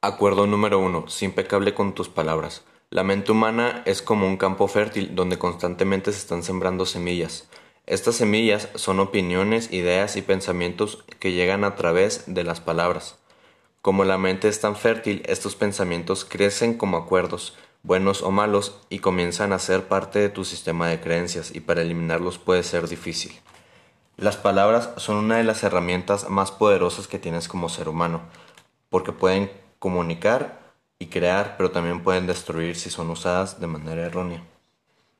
Acuerdo número uno. Sé impecable con tus palabras. La mente humana es como un campo fértil donde constantemente se están sembrando semillas. Estas semillas son opiniones, ideas y pensamientos que llegan a través de las palabras. Como la mente es tan fértil, estos pensamientos crecen como acuerdos, buenos o malos, y comienzan a ser parte de tu sistema de creencias, y para eliminarlos puede ser difícil. Las palabras son una de las herramientas más poderosas que tienes como ser humano, porque pueden comunicar y crear, pero también pueden destruir si son usadas de manera errónea.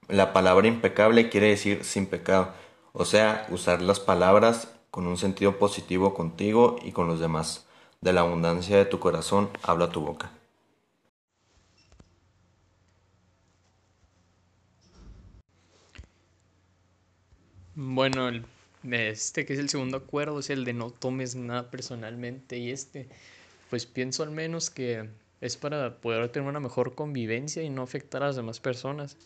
La palabra impecable quiere decir sin pecado, o sea, usar las palabras con un sentido positivo contigo y con los demás. De la abundancia de tu corazón habla tu boca. Bueno, este que es el segundo acuerdo es el de no tomes nada personalmente y este, pues pienso al menos que es para poder tener una mejor convivencia y no afectar a las demás personas.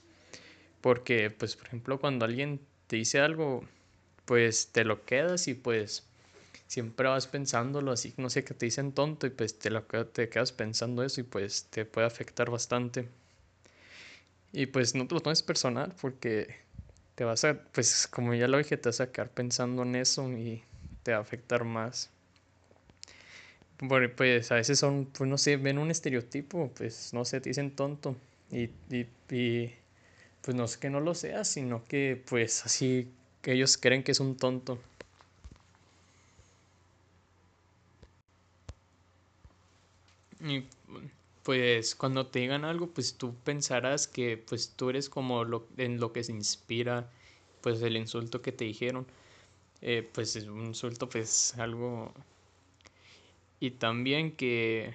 Porque, pues, por ejemplo, cuando alguien te dice algo, pues te lo quedas y pues siempre vas pensándolo así, no sé, que te dicen tonto y pues te, lo, te quedas pensando eso y pues te puede afectar bastante. Y pues no te lo tomes personal porque te vas a, pues como ya lo dije, te vas a quedar pensando en eso y te va a afectar más. Pues a veces son, pues no sé, ven un estereotipo, pues no sé, te dicen tonto y, y, y pues no es que no lo seas, sino que pues así que ellos creen que es un tonto. Y pues cuando te digan algo, pues tú pensarás que pues tú eres como lo, en lo que se inspira pues el insulto que te dijeron. Eh, pues es un insulto pues algo... Y también que,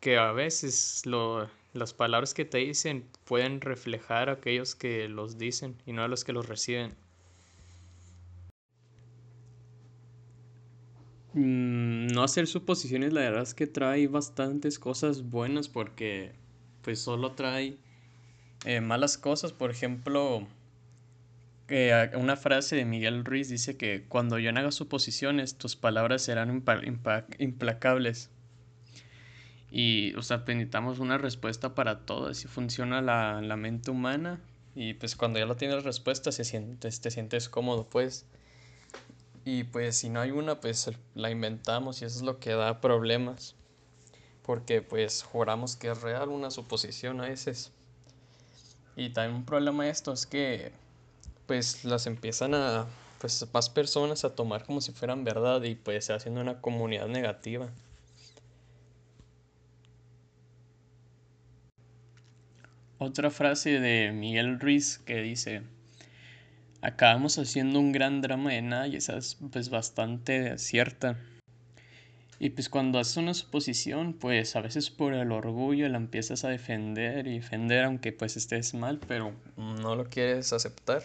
que a veces lo, las palabras que te dicen pueden reflejar a aquellos que los dicen y no a los que los reciben. Mm, no hacer suposiciones, la verdad es que trae bastantes cosas buenas porque pues solo trae eh, malas cosas. Por ejemplo, eh, una frase de Miguel Ruiz dice que cuando yo no haga suposiciones, tus palabras serán implacables. Y, o sea, necesitamos una respuesta para todo, así funciona la, la mente humana. Y pues cuando ya lo tienes respuesta, se sientes, te sientes cómodo, pues. Y pues si no hay una, pues la inventamos y eso es lo que da problemas. Porque pues juramos que es real una suposición a veces. Y también un problema de esto es que pues las empiezan a, pues más personas a tomar como si fueran verdad y pues se haciendo una comunidad negativa. Otra frase de Miguel Ruiz que dice, acabamos haciendo un gran drama de nada y esa es pues bastante cierta. Y pues cuando haces una suposición, pues a veces por el orgullo la empiezas a defender y defender aunque pues estés mal, pero no lo quieres aceptar.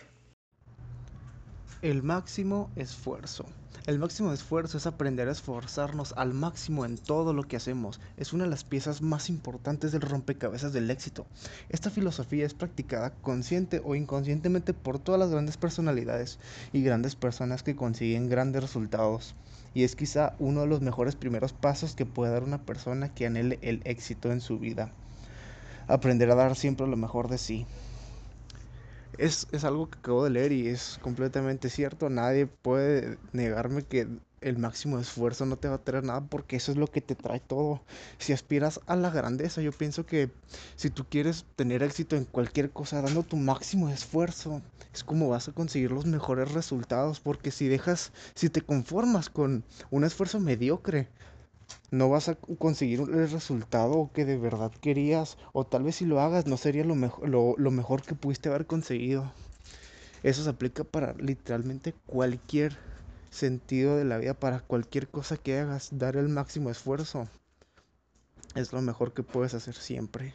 El máximo esfuerzo. El máximo esfuerzo es aprender a esforzarnos al máximo en todo lo que hacemos. Es una de las piezas más importantes del rompecabezas del éxito. Esta filosofía es practicada consciente o inconscientemente por todas las grandes personalidades y grandes personas que consiguen grandes resultados. Y es quizá uno de los mejores primeros pasos que puede dar una persona que anhele el éxito en su vida. Aprender a dar siempre lo mejor de sí es, es algo que acabo de leer y es completamente cierto. Nadie puede negarme que el máximo esfuerzo no te va a traer nada porque eso es lo que te trae todo. Si aspiras a la grandeza, yo pienso que si tú quieres tener éxito en cualquier cosa dando tu máximo esfuerzo, es como vas a conseguir los mejores resultados porque si dejas, si te conformas con un esfuerzo mediocre, no vas a conseguir el resultado que de verdad querías o tal vez si lo hagas no sería lo, mejor lo, lo mejor que pudiste haber conseguido. Eso se aplica para literalmente cualquier sentido de la vida, para cualquier cosa que hagas, dar el máximo esfuerzo. Es lo mejor que puedes hacer siempre.